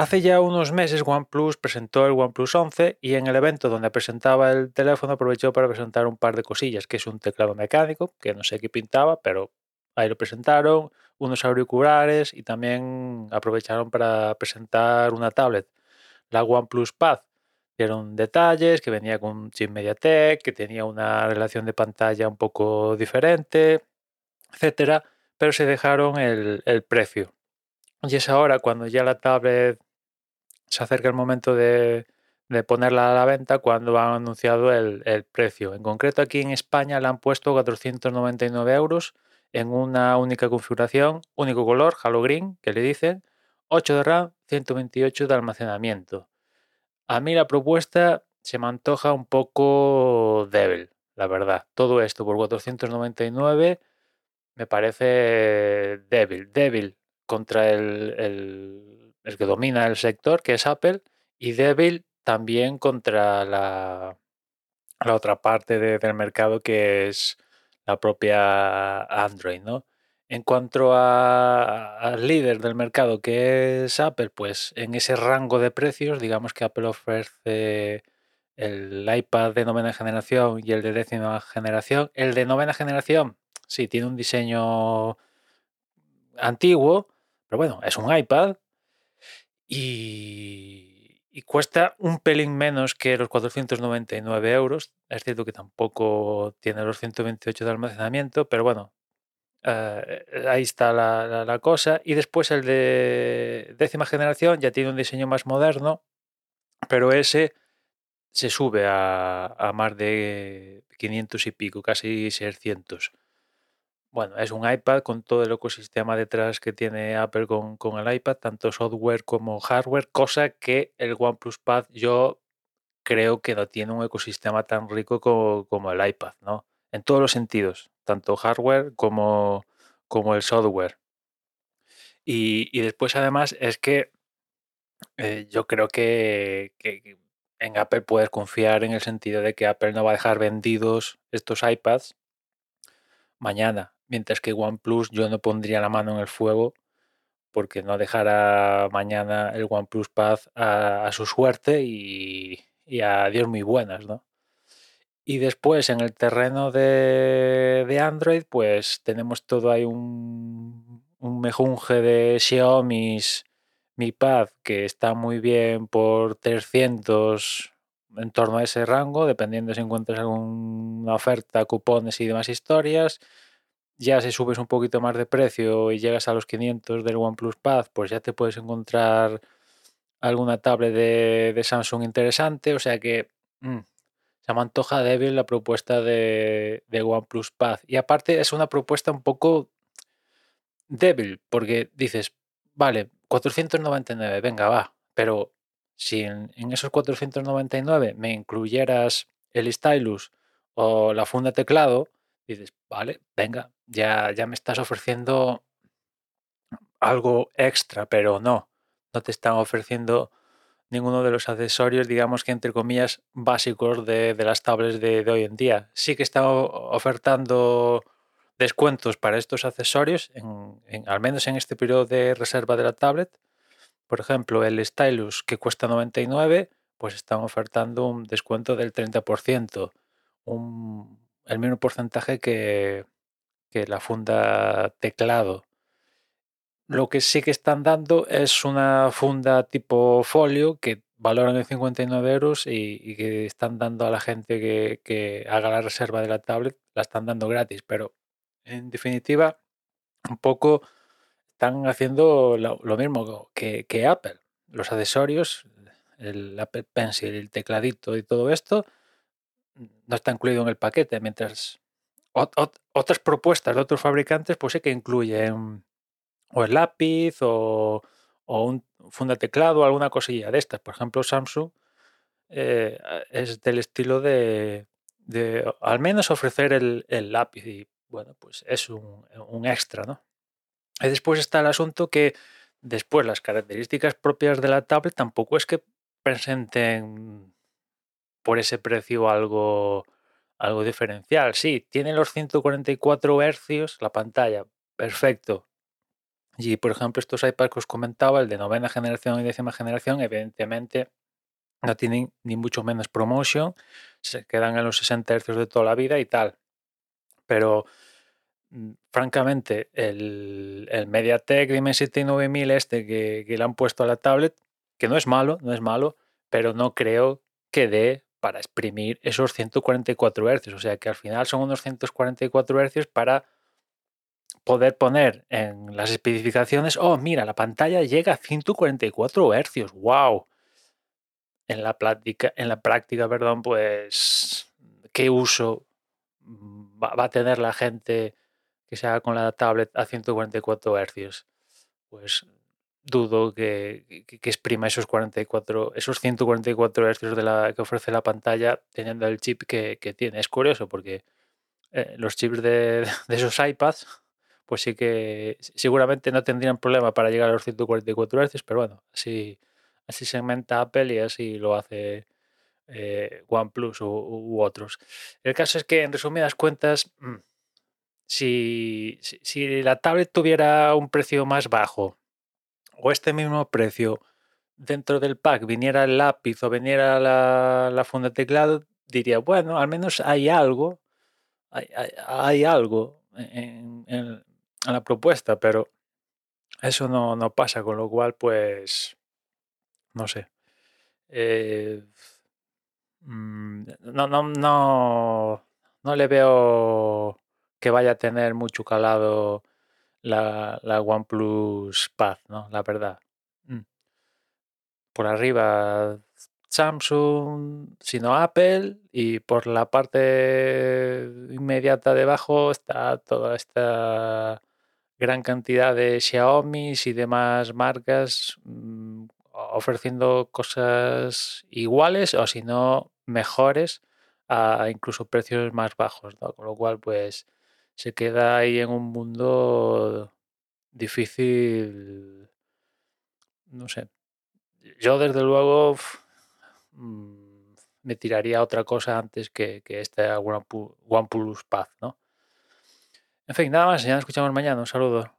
hace ya unos meses OnePlus presentó el OnePlus 11 y en el evento donde presentaba el teléfono aprovechó para presentar un par de cosillas, que es un teclado mecánico, que no sé qué pintaba, pero ahí lo presentaron, unos auriculares y también aprovecharon para presentar una tablet, la OnePlus Pad. Dieron detalles, que venía con chip MediaTek, que tenía una relación de pantalla un poco diferente, etcétera, pero se dejaron el precio. Y es ahora cuando ya la tablet se acerca el momento de, ponerla a la venta cuando han anunciado el, precio. En concreto aquí en España la han puesto 499 euros en una única configuración, único color, Halo Green, que le dicen, 8 de RAM, 128 de almacenamiento. A mí la propuesta se me antoja un poco débil, la verdad. Todo esto por 499 me parece débil, débil contra el, que domina el sector, que es Apple, y débil también contra la, la otra parte del mercado que es la propia Android, ¿no? En cuanto al líder del mercado que es Apple, pues en ese rango de precios, digamos que Apple ofrece el iPad de novena generación y el de décima generación. El de novena generación, sí, tiene un diseño antiguo, pero bueno, es un iPad y, cuesta un pelín menos que los 499 euros. Es cierto que tampoco tiene los 128 de almacenamiento, pero bueno, eh, ahí está la, cosa. Y después el de décima generación ya tiene un diseño más moderno, pero ese se sube a, a más de 500 y pico, casi 600. Bueno, es un iPad con todo el ecosistema detrás que tiene Apple con, el iPad, tanto software como hardware, cosa que el OnePlus Pad yo creo que no tiene un ecosistema tan rico como, el iPad, ¿no? En todos los sentidos, tanto hardware como, como el software. Y, después además es que eh, yo creo que, que en Apple puedes confiar en el sentido de que Apple no va a dejar vendidos estos iPads mañana mientras que OnePlus yo no pondría la mano en el fuego porque no dejará mañana el OnePlus Pad a, su suerte y, a Dios muy buenas, ¿no? Y después en el terreno de, Android, pues tenemos todo ahí un, un mejunje de Xiaomi Mi Pad que está muy bien por 300 en torno a ese rango, dependiendo si encuentras alguna oferta, cupones y demás historias ya si subes un poquito más de precio y llegas a los 500 del OnePlus Pad, pues ya te puedes encontrar alguna tablet de, Samsung interesante. O sea que mm, se me antoja débil la propuesta de, de, OnePlus Pad. Y aparte es una propuesta un poco débil, porque dices, vale, 499, venga, va, pero si en, en esos 499 me incluyeras el stylus o la funda teclado, dices, vale, venga, ya, ya me estás ofreciendo algo extra, pero no, no te están ofreciendo ninguno de los accesorios, digamos que entre comillas, básicos de, las tablets de, hoy en día. Sí que están ofertando descuentos para estos accesorios, al menos en este periodo de reserva de la tablet. Por ejemplo, el Stylus que cuesta 99, pues están ofertando un descuento del 30%, un, el mismo porcentaje que, que la funda teclado. Lo que sí que están dando es una funda tipo folio que valoran en 59 euros y, que están dando a la gente que, haga la reserva de la tablet, la están dando gratis, pero en definitiva, un poco están haciendo lo, mismo que, que, Apple. Los accesorios, el Apple Pencil, el tecladito y todo esto, no está incluido en el paquete, mientras otras propuestas de otros fabricantes pues sí que incluyen o el lápiz o, un funda teclado o alguna cosilla de estas. Por ejemplo, Samsung eh, es del estilo de, al menos ofrecer el, lápiz y bueno, pues es un, un extra, ¿no? Y después está el asunto que después las características propias de la tablet tampoco es que presenten por ese precio algo, algo diferencial. Sí, tiene los 144 hercios la pantalla, perfecto. Y por ejemplo, estos iPads que os comentaba, el de novena generación y décima generación, evidentemente no tienen ni mucho menos promotion, se quedan en los 60 Hz de toda la vida y tal. Pero mm, francamente, el, el MediaTek Dimensity 9000 este que, que le han puesto a la tablet, que no es malo, no es malo, pero no creo que dé para exprimir esos 144 Hz. O sea que al final son unos 144 Hz para poder poner en las especificaciones, oh, mira, la pantalla llega a 144 Hz, wow. En la práctica, en la práctica, perdón, pues, ¿qué uso va, a tener la gente que se haga con la tablet a 144 Hz? Pues dudo que, exprima esos 44, esos 144 Hz de la, que ofrece la pantalla teniendo el chip que, tiene. Es curioso porque eh, los chips de, de, esos iPads, pues sí que seguramente no tendrían problema para llegar a los 144 Hz, pero bueno, así, así segmenta Apple y así lo hace eh, OnePlus u, otros. El caso es que, en resumidas cuentas, mm, si, si la tablet tuviera un precio más bajo, o este mismo precio dentro del pack viniera el lápiz o viniera la, la funda teclado, diría, bueno, al menos hay algo, hay, algo en, la propuesta, pero eso no, pasa, con lo cual, pues, no sé. Eh, mm, no, no, no, no le veo que vaya a tener mucho calado la, la OnePlus Pad, ¿no? La verdad. Mm. Por arriba Samsung, sino Apple, y por la parte inmediata debajo está toda esta gran cantidad de Xiaomi y demás marcas mm, ofreciendo cosas iguales o si no mejores a incluso precios más bajos, Con lo cual, pues se queda ahí en un mundo difícil, no sé. Yo desde luego mm, me tiraría otra cosa antes que, que este OnePlus Pad, ¿no? En fin, nada más, ya nos escuchamos mañana. Un saludo.